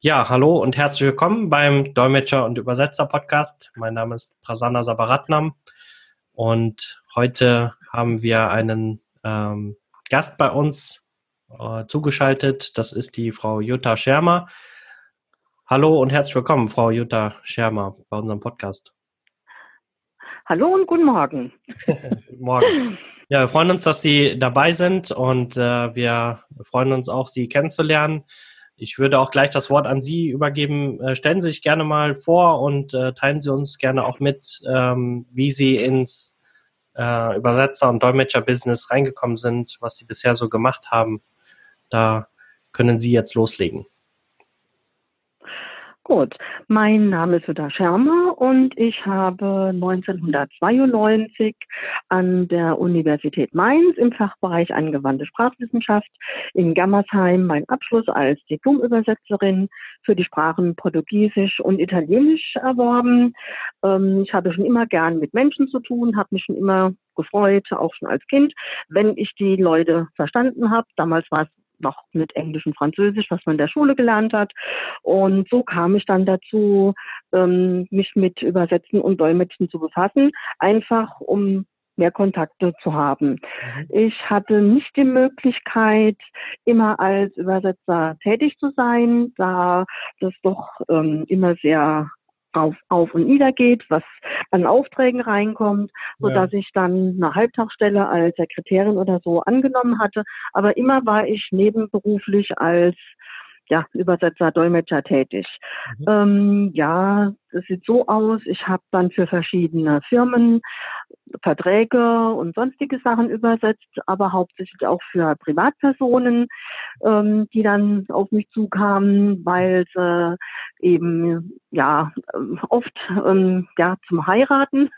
Ja, hallo und herzlich willkommen beim Dolmetscher und Übersetzer Podcast. Mein Name ist Prasanna Sabaratnam und heute haben wir einen ähm, Gast bei uns äh, zugeschaltet. Das ist die Frau Jutta Schermer. Hallo und herzlich willkommen, Frau Jutta Schermer, bei unserem Podcast. Hallo und guten Morgen. guten Morgen. Ja, wir freuen uns, dass Sie dabei sind und äh, wir freuen uns auch, Sie kennenzulernen. Ich würde auch gleich das Wort an Sie übergeben. Äh, stellen Sie sich gerne mal vor und äh, teilen Sie uns gerne auch mit, ähm, wie Sie ins äh, Übersetzer- und Dolmetscher-Business reingekommen sind, was Sie bisher so gemacht haben. Da können Sie jetzt loslegen. Gut, mein Name ist Jutta Schermer und ich habe 1992 an der Universität Mainz im Fachbereich angewandte Sprachwissenschaft in Gammersheim meinen Abschluss als Diplomübersetzerin für die Sprachen Portugiesisch und Italienisch erworben. Ähm, ich hatte schon immer gern mit Menschen zu tun, habe mich schon immer gefreut, auch schon als Kind, wenn ich die Leute verstanden habe. Damals war es noch mit Englisch und Französisch, was man in der Schule gelernt hat. Und so kam ich dann dazu, ähm, mich mit Übersetzen und Dolmetschen zu befassen, einfach um mehr Kontakte zu haben. Mhm. Ich hatte nicht die Möglichkeit, immer als Übersetzer tätig zu sein, da das doch ähm, immer sehr auf, auf und nieder geht, was an Aufträgen reinkommt, so dass ja. ich dann eine Halbtagsstelle als Sekretärin oder so angenommen hatte. Aber immer war ich nebenberuflich als ja, Übersetzer, Dolmetscher tätig. Mhm. Ähm, ja, es sieht so aus. Ich habe dann für verschiedene Firmen Verträge und sonstige Sachen übersetzt, aber hauptsächlich auch für Privatpersonen, ähm, die dann auf mich zukamen, weil sie eben ja oft ähm, ja zum Heiraten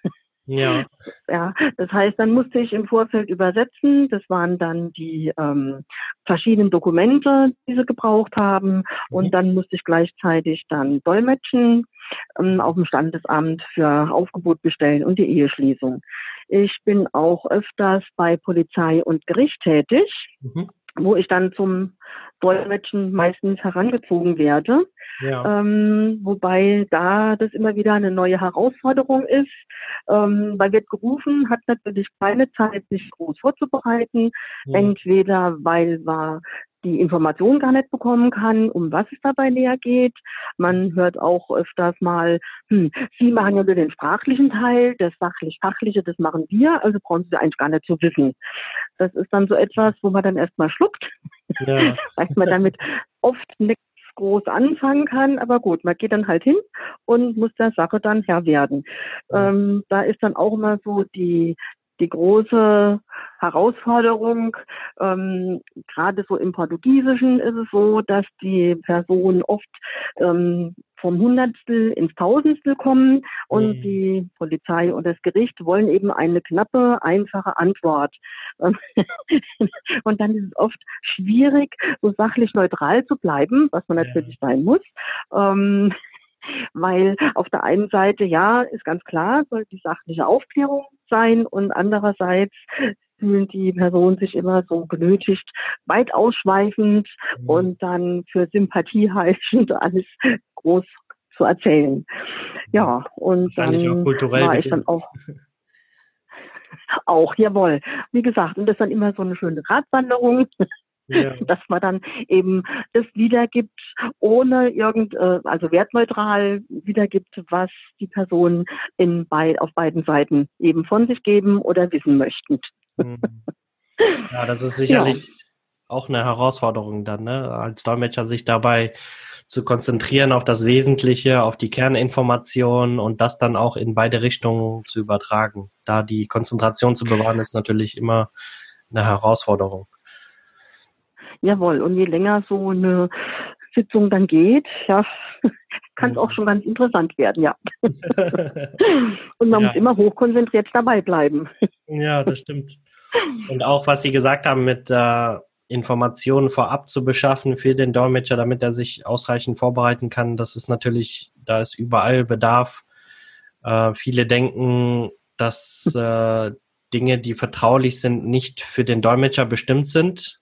ja. Ja, das heißt, dann musste ich im Vorfeld übersetzen. Das waren dann die ähm, verschiedenen Dokumente, die sie gebraucht haben. Mhm. Und dann musste ich gleichzeitig dann dolmetschen ähm, auf dem Standesamt für Aufgebot bestellen und die Eheschließung. Ich bin auch öfters bei Polizei und Gericht tätig. Mhm wo ich dann zum Dolmetschen meistens herangezogen werde. Ja. Ähm, wobei da das immer wieder eine neue Herausforderung ist, ähm, weil wird gerufen, hat natürlich keine Zeit, sich groß vorzubereiten. Ja. Entweder weil wir die Information gar nicht bekommen kann, um was es dabei näher geht. Man hört auch öfters mal, hm, Sie machen ja nur den sprachlichen Teil, das sachlich-fachliche, das machen wir, also brauchen Sie eigentlich gar nicht zu wissen. Das ist dann so etwas, wo man dann erstmal schluckt, ja. weil man damit oft nichts groß anfangen kann, aber gut, man geht dann halt hin und muss der Sache dann Herr werden. Ähm, da ist dann auch immer so die, die große Herausforderung. Ähm, gerade so im Portugiesischen ist es so, dass die Personen oft ähm, vom Hundertstel ins Tausendstel kommen und mhm. die Polizei und das Gericht wollen eben eine knappe, einfache Antwort. und dann ist es oft schwierig, so sachlich neutral zu bleiben, was man natürlich ja. sein muss. Ähm, weil auf der einen Seite, ja, ist ganz klar, soll die sachliche Aufklärung sein und andererseits fühlen die Personen sich immer so genötigt, weit ausschweifend mhm. und dann für Sympathie heischend alles groß zu erzählen. Ja, und dann war ich dann auch auch, jawohl. Wie gesagt, und das ist dann immer so eine schöne Radwanderung ja. dass man dann eben das wiedergibt, ohne irgend, äh, also wertneutral wiedergibt, was die Personen in bei, auf beiden Seiten eben von sich geben oder wissen möchten. Mhm. Ja, das ist sicherlich ja. auch eine Herausforderung dann, ne? als Dolmetscher sich dabei zu konzentrieren auf das Wesentliche, auf die Kerninformationen und das dann auch in beide Richtungen zu übertragen. Da die Konzentration zu bewahren, ist natürlich immer eine Herausforderung. Jawohl, und je länger so eine Sitzung dann geht, ja, kann es auch schon ganz interessant werden, ja. und man ja. muss immer hochkonzentriert dabei bleiben. ja, das stimmt. Und auch, was Sie gesagt haben, mit äh, Informationen vorab zu beschaffen für den Dolmetscher, damit er sich ausreichend vorbereiten kann, das ist natürlich, da ist überall Bedarf. Äh, viele denken, dass äh, Dinge, die vertraulich sind, nicht für den Dolmetscher bestimmt sind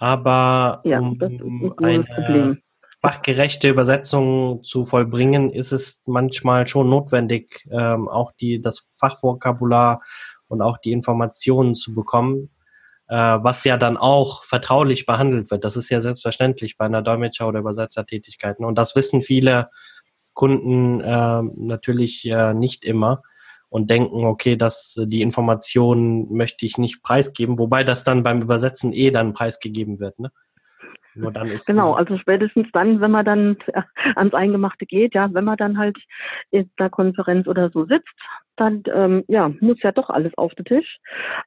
aber ja, um ein eine, fachgerechte Übersetzungen zu vollbringen, ist es manchmal schon notwendig, ähm, auch die, das Fachvokabular und auch die Informationen zu bekommen, äh, was ja dann auch vertraulich behandelt wird. Das ist ja selbstverständlich bei einer Dolmetscher- oder Übersetzertätigkeit. Und das wissen viele Kunden äh, natürlich äh, nicht immer und denken, okay, dass die Informationen möchte ich nicht preisgeben, wobei das dann beim Übersetzen eh dann preisgegeben wird. Ne? Nur dann ist genau, also spätestens dann, wenn man dann ans Eingemachte geht, ja, wenn man dann halt in der Konferenz oder so sitzt, dann ähm, ja, muss ja doch alles auf den Tisch.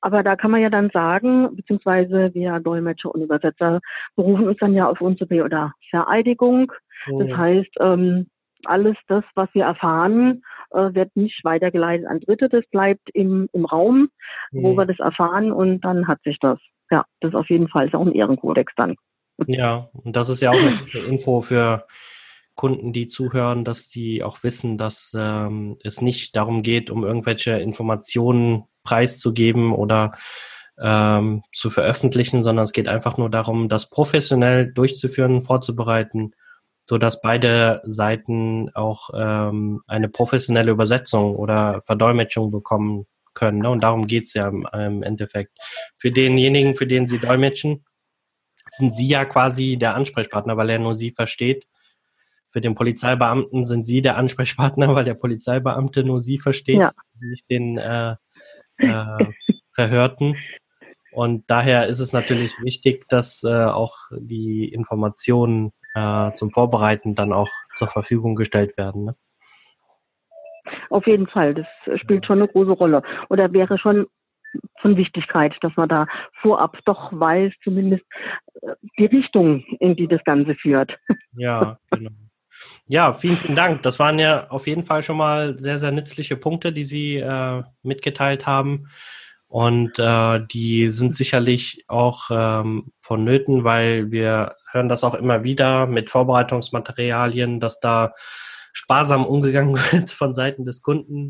Aber da kann man ja dann sagen, beziehungsweise wir Dolmetscher und Übersetzer berufen uns dann ja auf unsere oder Vereidigung. Das heißt, ähm, alles das, was wir erfahren, äh, wird nicht weitergeleitet an Dritte. Das bleibt im, im Raum, oh. wo wir das erfahren und dann hat sich das. Ja, das ist auf jeden Fall ist auch ein Ehrenkodex dann. Ja, und das ist ja auch eine gute Info für Kunden, die zuhören, dass die auch wissen, dass ähm, es nicht darum geht, um irgendwelche Informationen preiszugeben oder ähm, zu veröffentlichen, sondern es geht einfach nur darum, das professionell durchzuführen, vorzubereiten, so dass beide Seiten auch ähm, eine professionelle Übersetzung oder Verdolmetschung bekommen können. Ne? Und darum geht's ja im, im Endeffekt. Für denjenigen, für den sie dolmetschen, sind Sie ja quasi der Ansprechpartner, weil er nur Sie versteht. Für den Polizeibeamten sind Sie der Ansprechpartner, weil der Polizeibeamte nur Sie versteht, ja. nicht den äh, äh, Verhörten. Und daher ist es natürlich wichtig, dass äh, auch die Informationen äh, zum Vorbereiten dann auch zur Verfügung gestellt werden. Ne? Auf jeden Fall, das spielt schon eine große Rolle. Oder wäre schon von Wichtigkeit, dass man da vorab doch weiß, zumindest äh, die Richtung, in die das Ganze führt. Ja, genau. Ja, vielen, vielen Dank. Das waren ja auf jeden Fall schon mal sehr, sehr nützliche Punkte, die Sie äh, mitgeteilt haben. Und äh, die sind sicherlich auch ähm, vonnöten, weil wir hören das auch immer wieder mit Vorbereitungsmaterialien, dass da sparsam umgegangen wird von Seiten des Kunden,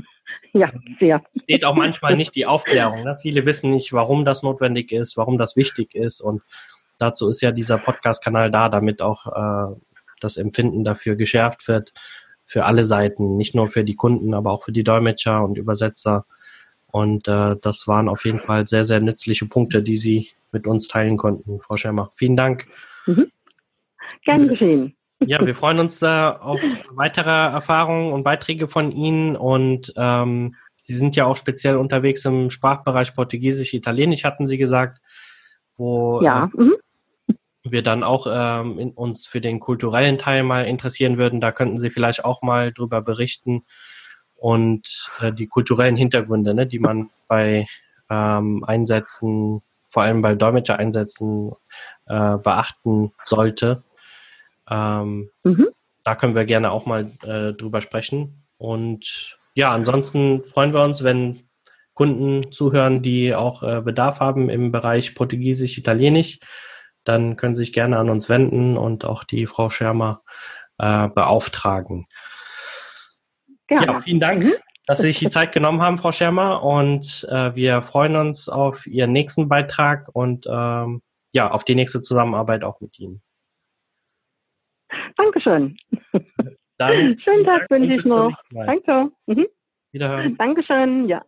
ja, sehr. Steht auch manchmal nicht die Aufklärung. Ne? Viele wissen nicht, warum das notwendig ist, warum das wichtig ist. Und dazu ist ja dieser Podcast-Kanal da, damit auch äh, das Empfinden dafür geschärft wird für alle Seiten, nicht nur für die Kunden, aber auch für die Dolmetscher und Übersetzer. Und äh, das waren auf jeden Fall sehr, sehr nützliche Punkte, die Sie mit uns teilen konnten, Frau Schemmer. Vielen Dank. Mhm. Gern geschehen. Ja, wir freuen uns äh, auf weitere Erfahrungen und Beiträge von Ihnen und ähm, Sie sind ja auch speziell unterwegs im Sprachbereich Portugiesisch, Italienisch, hatten Sie gesagt, wo ja. äh, mhm. wir dann auch ähm, in, uns für den kulturellen Teil mal interessieren würden. Da könnten Sie vielleicht auch mal drüber berichten und äh, die kulturellen Hintergründe, ne, die man bei ähm, Einsätzen, vor allem bei Dolmetscher-Einsätzen äh, beachten sollte. Ähm, mhm. Da können wir gerne auch mal äh, drüber sprechen. Und ja, ansonsten freuen wir uns, wenn Kunden zuhören, die auch äh, Bedarf haben im Bereich Portugiesisch, Italienisch. Dann können Sie sich gerne an uns wenden und auch die Frau Schermer äh, beauftragen. Gerne. Ja, vielen Dank, mhm. dass Sie sich die Zeit genommen haben, Frau Schermer. Und äh, wir freuen uns auf Ihren nächsten Beitrag und ähm, ja, auf die nächste Zusammenarbeit auch mit Ihnen. Dankeschön. Dann Schönen Tag wünsche ich noch. Danke. Mhm. Wiederhören. Dankeschön, ja.